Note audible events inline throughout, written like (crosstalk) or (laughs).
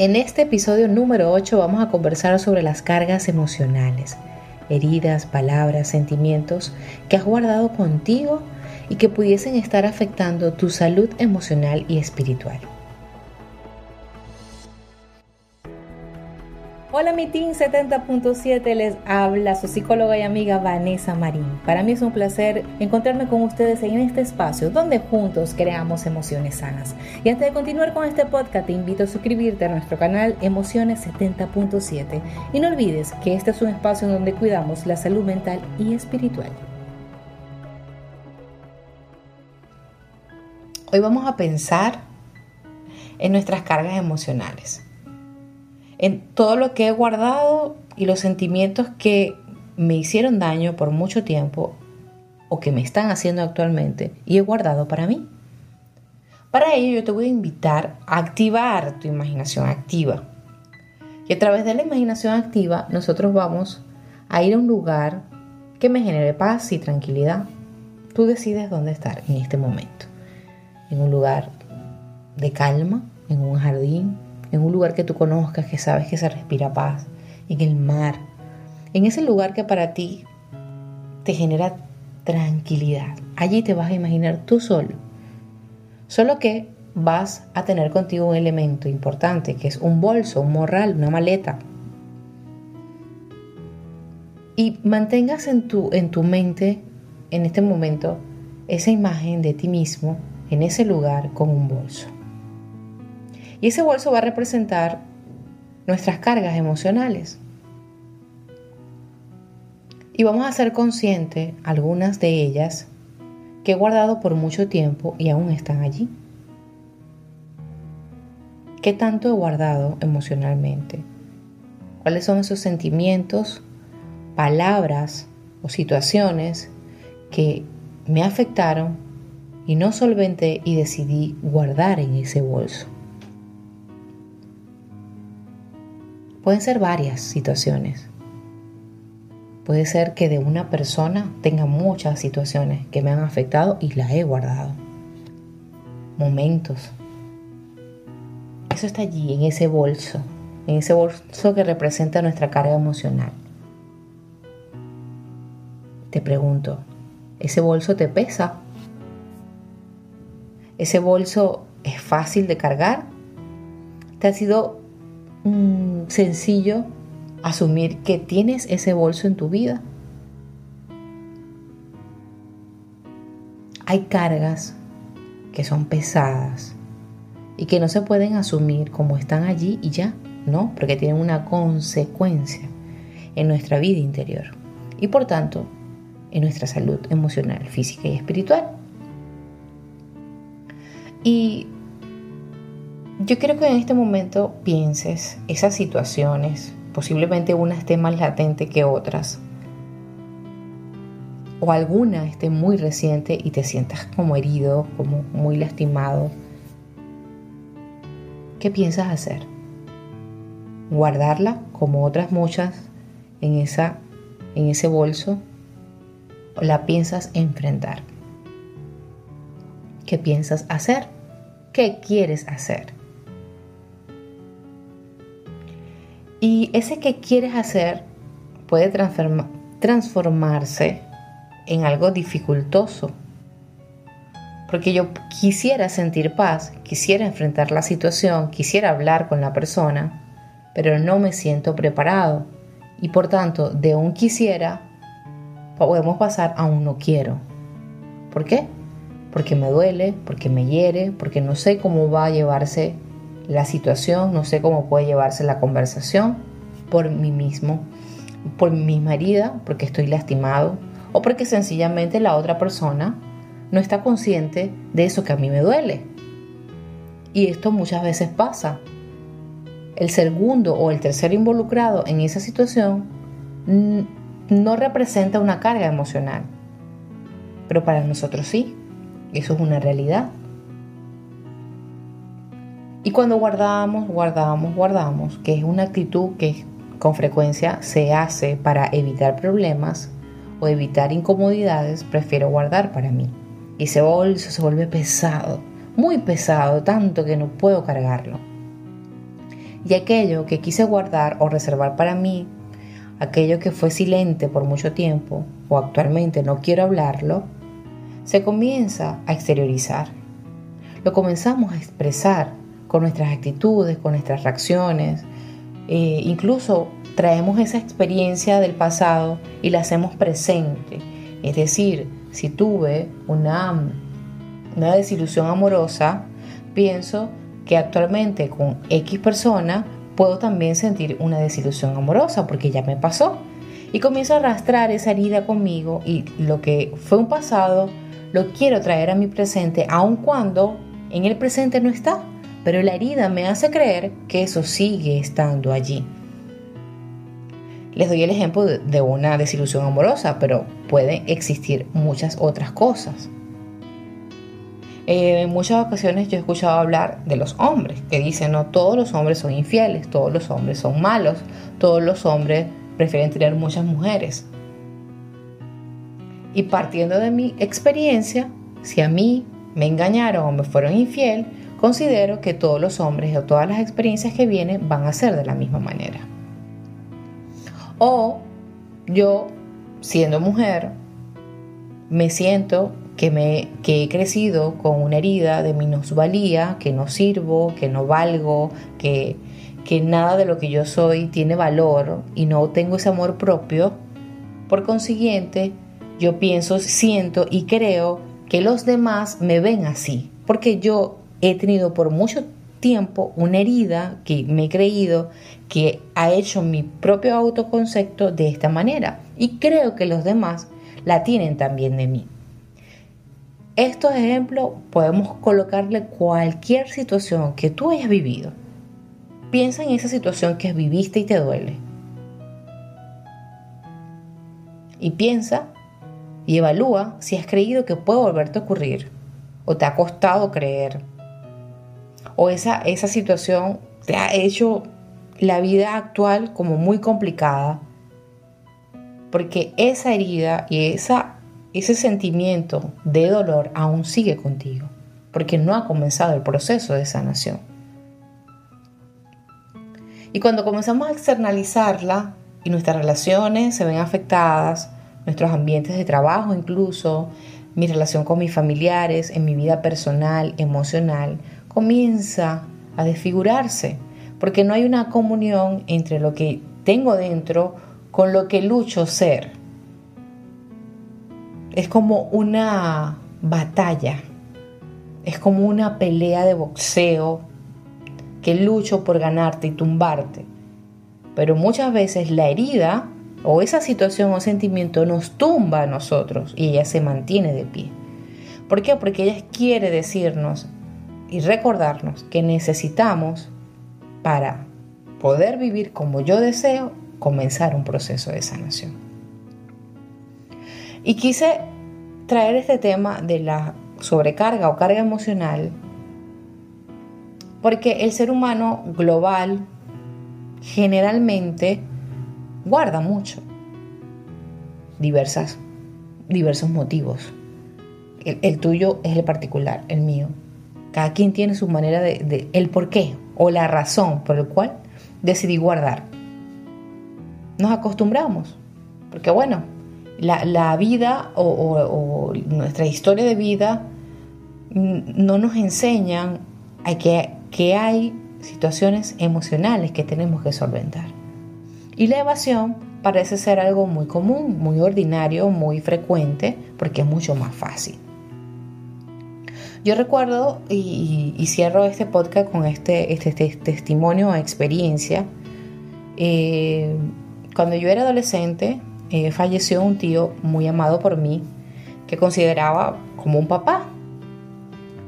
En este episodio número 8 vamos a conversar sobre las cargas emocionales, heridas, palabras, sentimientos que has guardado contigo y que pudiesen estar afectando tu salud emocional y espiritual. Hola mi team 70.7, les habla su psicóloga y amiga Vanessa Marín. Para mí es un placer encontrarme con ustedes en este espacio donde juntos creamos emociones sanas. Y antes de continuar con este podcast te invito a suscribirte a nuestro canal Emociones 70.7 y no olvides que este es un espacio donde cuidamos la salud mental y espiritual. Hoy vamos a pensar en nuestras cargas emocionales en todo lo que he guardado y los sentimientos que me hicieron daño por mucho tiempo o que me están haciendo actualmente y he guardado para mí. Para ello yo te voy a invitar a activar tu imaginación activa. Y a través de la imaginación activa nosotros vamos a ir a un lugar que me genere paz y tranquilidad. Tú decides dónde estar en este momento. En un lugar de calma, en un jardín, en un lugar que tú conozcas, que sabes que se respira paz, en el mar, en ese lugar que para ti te genera tranquilidad. Allí te vas a imaginar tú solo. Solo que vas a tener contigo un elemento importante, que es un bolso, un morral, una maleta. Y mantengas en tu, en tu mente, en este momento, esa imagen de ti mismo en ese lugar con un bolso. Y ese bolso va a representar nuestras cargas emocionales. Y vamos a ser conscientes, algunas de ellas, que he guardado por mucho tiempo y aún están allí. ¿Qué tanto he guardado emocionalmente? ¿Cuáles son esos sentimientos, palabras o situaciones que me afectaron y no solventé y decidí guardar en ese bolso? Pueden ser varias situaciones. Puede ser que de una persona tenga muchas situaciones que me han afectado y las he guardado. Momentos. Eso está allí, en ese bolso, en ese bolso que representa nuestra carga emocional. Te pregunto, ¿ese bolso te pesa? ¿Ese bolso es fácil de cargar? ¿Te ha sido sencillo asumir que tienes ese bolso en tu vida. Hay cargas que son pesadas y que no se pueden asumir como están allí y ya, ¿no? Porque tienen una consecuencia en nuestra vida interior y por tanto en nuestra salud emocional, física y espiritual. Y yo quiero que en este momento pienses esas situaciones, posiblemente una esté más latente que otras, o alguna esté muy reciente y te sientas como herido, como muy lastimado. ¿Qué piensas hacer? ¿Guardarla como otras muchas en, esa, en ese bolso? ¿O la piensas enfrentar? ¿Qué piensas hacer? ¿Qué quieres hacer? Y ese que quieres hacer puede transformarse en algo dificultoso. Porque yo quisiera sentir paz, quisiera enfrentar la situación, quisiera hablar con la persona, pero no me siento preparado. Y por tanto, de un quisiera, podemos pasar a un no quiero. ¿Por qué? Porque me duele, porque me hiere, porque no sé cómo va a llevarse la situación, no sé cómo puede llevarse la conversación por mí mismo, por mi misma herida, porque estoy lastimado o porque sencillamente la otra persona no está consciente de eso que a mí me duele. Y esto muchas veces pasa. El segundo o el tercer involucrado en esa situación no representa una carga emocional, pero para nosotros sí. Eso es una realidad. Y cuando guardamos, guardamos, guardamos, que es una actitud que con frecuencia se hace para evitar problemas o evitar incomodidades, prefiero guardar para mí. Y ese bolso se vuelve pesado, muy pesado, tanto que no puedo cargarlo. Y aquello que quise guardar o reservar para mí, aquello que fue silente por mucho tiempo o actualmente no quiero hablarlo, se comienza a exteriorizar. Lo comenzamos a expresar con nuestras actitudes, con nuestras reacciones. Eh, incluso traemos esa experiencia del pasado y la hacemos presente. Es decir, si tuve una, una desilusión amorosa, pienso que actualmente con X persona puedo también sentir una desilusión amorosa porque ya me pasó. Y comienzo a arrastrar esa herida conmigo y lo que fue un pasado lo quiero traer a mi presente aun cuando en el presente no está, pero la herida me hace creer que eso sigue estando allí. Les doy el ejemplo de una desilusión amorosa, pero pueden existir muchas otras cosas. Eh, en muchas ocasiones yo he escuchado hablar de los hombres, que dicen, no, todos los hombres son infieles, todos los hombres son malos, todos los hombres prefieren tener muchas mujeres. Y partiendo de mi experiencia, si a mí me engañaron o me fueron infiel, considero que todos los hombres o todas las experiencias que vienen van a ser de la misma manera. O yo, siendo mujer, me siento que, me, que he crecido con una herida de minusvalía, que no sirvo, que no valgo, que, que nada de lo que yo soy tiene valor y no tengo ese amor propio. Por consiguiente, yo pienso, siento y creo que los demás me ven así, porque yo he tenido por mucho tiempo una herida que me he creído que ha hecho mi propio autoconcepto de esta manera y creo que los demás la tienen también de mí. Estos ejemplos podemos colocarle cualquier situación que tú hayas vivido. Piensa en esa situación que viviste y te duele. Y piensa y evalúa si has creído que puede volverte a ocurrir o te ha costado creer o esa, esa situación te ha hecho la vida actual como muy complicada porque esa herida y esa, ese sentimiento de dolor aún sigue contigo porque no ha comenzado el proceso de sanación. Y cuando comenzamos a externalizarla y nuestras relaciones se ven afectadas, nuestros ambientes de trabajo incluso, mi relación con mis familiares, en mi vida personal, emocional, comienza a desfigurarse, porque no hay una comunión entre lo que tengo dentro con lo que lucho ser. Es como una batalla, es como una pelea de boxeo que lucho por ganarte y tumbarte. Pero muchas veces la herida o esa situación o sentimiento nos tumba a nosotros y ella se mantiene de pie. ¿Por qué? Porque ella quiere decirnos y recordarnos que necesitamos para poder vivir como yo deseo, comenzar un proceso de sanación. Y quise traer este tema de la sobrecarga o carga emocional porque el ser humano global generalmente guarda mucho. Diversas, diversos motivos. El, tuyo es el particular, el mío. Cada quien tiene su manera de, el por qué o la razón por el cual decidí guardar. Nos acostumbramos, porque bueno, la, vida o, o, nuestra historia de vida no nos enseñan a que, que hay situaciones emocionales que tenemos que solventar. Y la evasión parece ser algo muy común, muy ordinario, muy frecuente, porque es mucho más fácil. Yo recuerdo, y, cierro este podcast con este, este, este testimonio o experiencia, eh, cuando yo era adolescente, eh, falleció un tío muy amado por mí, que consideraba como un papá,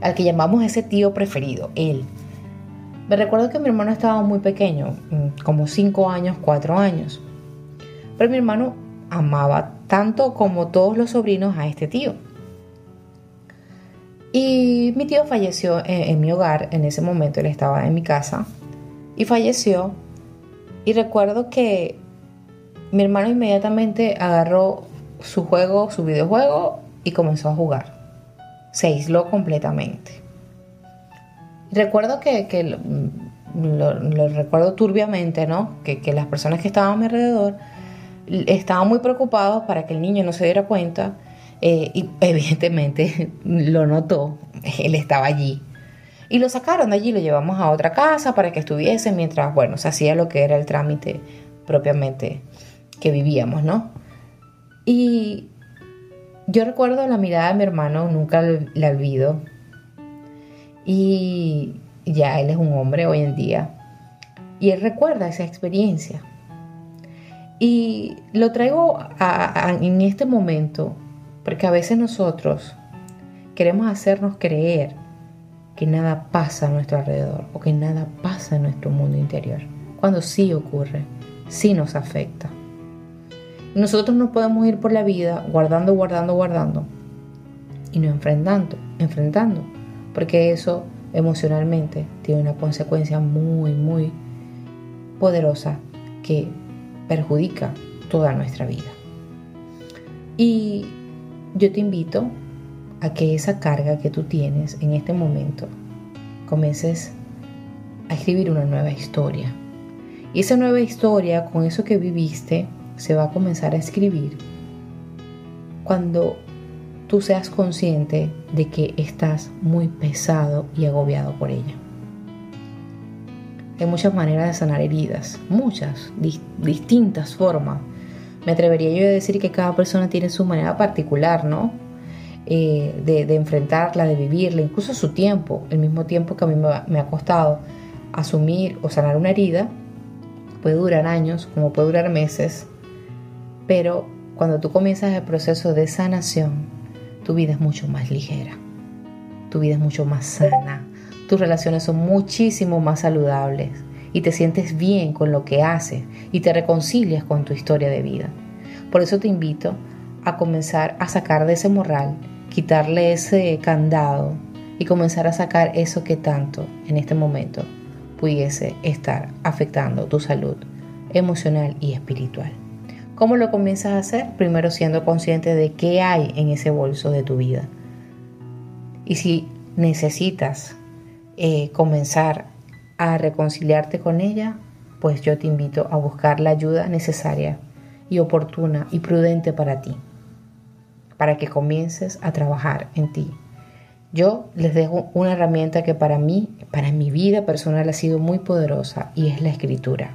al que llamamos ese tío preferido, él. Me recuerdo que mi hermano estaba muy pequeño, mm, como 5 años, 4 años. Pero mi hermano amaba tanto como todos los sobrinos a este tío. Y mi tío falleció en, mi hogar, en ese momento él estaba en mi casa, y falleció. Y recuerdo que mi hermano inmediatamente agarró su juego, su videojuego, y comenzó a jugar. Se aisló completamente. Recuerdo que, lo, recuerdo turbiamente, ¿no? Que, las personas que estaban a mi alrededor estaban muy preocupados para que el niño no se diera cuenta eh, y evidentemente (laughs) lo notó, él estaba allí. Y lo sacaron de allí, lo llevamos a otra casa para que estuviese mientras, bueno, se hacía lo que era el trámite propiamente que vivíamos, ¿no? Y yo recuerdo la mirada de mi hermano, nunca la olvido. Y ya él es un hombre hoy en día. Y él recuerda esa experiencia. Y lo traigo en este momento porque a veces nosotros queremos hacernos creer que nada pasa a nuestro alrededor o que nada pasa en nuestro mundo interior, cuando sí ocurre, sí nos afecta. Nosotros no podemos ir por la vida guardando, guardando, guardando y no enfrentando, enfrentando, porque eso emocionalmente tiene una consecuencia muy, muy poderosa que perjudica toda nuestra vida. Y yo te invito a que esa carga que tú tienes en este momento comiences a escribir una nueva historia. Y esa nueva historia, con eso que viviste, se va a comenzar a escribir cuando tú seas consciente de que estás muy pesado y agobiado por ella. Hay muchas maneras de sanar heridas, muchas, distintas formas. Me atrevería yo a decir que cada persona tiene su manera particular, ¿no? Eh, de, enfrentarla, de vivirla, incluso su tiempo, el mismo tiempo que a mí me, ha costado asumir o sanar una herida, puede durar años, como puede durar meses, pero cuando tú comienzas el proceso de sanación, tu vida es mucho más ligera, tu vida es mucho más sana, tus relaciones son muchísimo más saludables y te sientes bien con lo que haces y te reconcilias con tu historia de vida. Por eso te invito a comenzar a sacar de ese morral quitarle ese candado y comenzar a sacar eso que tanto en este momento pudiese estar afectando tu salud emocional y espiritual. ¿Cómo lo comienzas a hacer? Primero siendo consciente de qué hay en ese bolso de tu vida. Y si necesitas eh, comenzar a reconciliarte con ella, pues yo te invito a buscar la ayuda necesaria y oportuna y prudente para ti para que comiences a trabajar en ti. Yo les dejo una herramienta que para mí, para mi vida personal ha sido muy poderosa y es la escritura.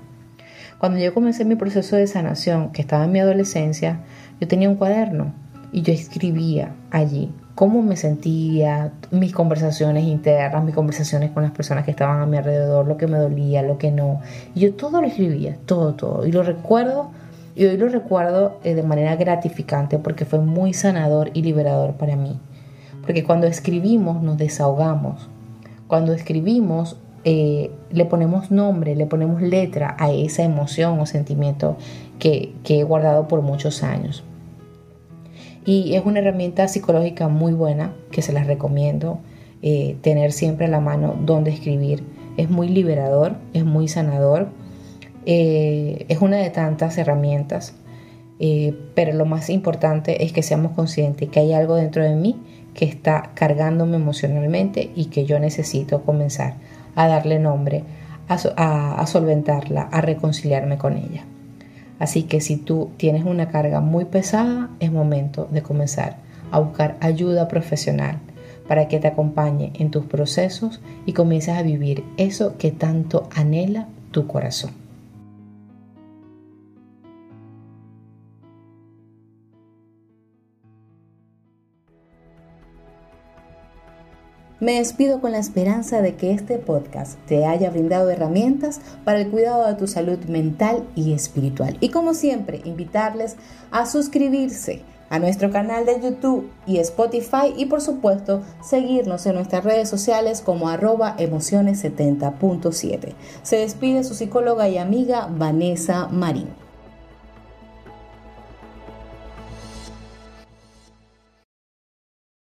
Cuando yo comencé mi proceso de sanación, que estaba en mi adolescencia, yo tenía un cuaderno y yo escribía allí cómo me sentía, mis conversaciones internas, mis conversaciones con las personas que estaban a mi alrededor, lo que me dolía, lo que no. Yo todo lo escribía, todo, todo. Y lo recuerdo y hoy lo recuerdo eh, de manera gratificante porque fue muy sanador y liberador para mí. Porque cuando escribimos nos desahogamos. Cuando escribimos eh, le ponemos nombre, le ponemos letra a esa emoción o sentimiento que, he guardado por muchos años. Y es una herramienta psicológica muy buena que se las recomiendo eh, tener siempre a la mano donde escribir. Es muy liberador, es muy sanador eh, es una de tantas herramientas, eh, pero lo más importante es que seamos conscientes que hay algo dentro de mí que está cargándome emocionalmente y que yo necesito comenzar a darle nombre, a, solventarla, a reconciliarme con ella. Así que si tú tienes una carga muy pesada, es momento de comenzar a buscar ayuda profesional para que te acompañe en tus procesos y comiences a vivir eso que tanto anhela tu corazón. Me despido con la esperanza de que este podcast te haya brindado herramientas para el cuidado de tu salud mental y espiritual. Y como siempre, invitarles a suscribirse a nuestro canal de YouTube y Spotify y por supuesto seguirnos en nuestras redes sociales como arroba emociones70.7. Se despide su psicóloga y amiga Vanessa Marín.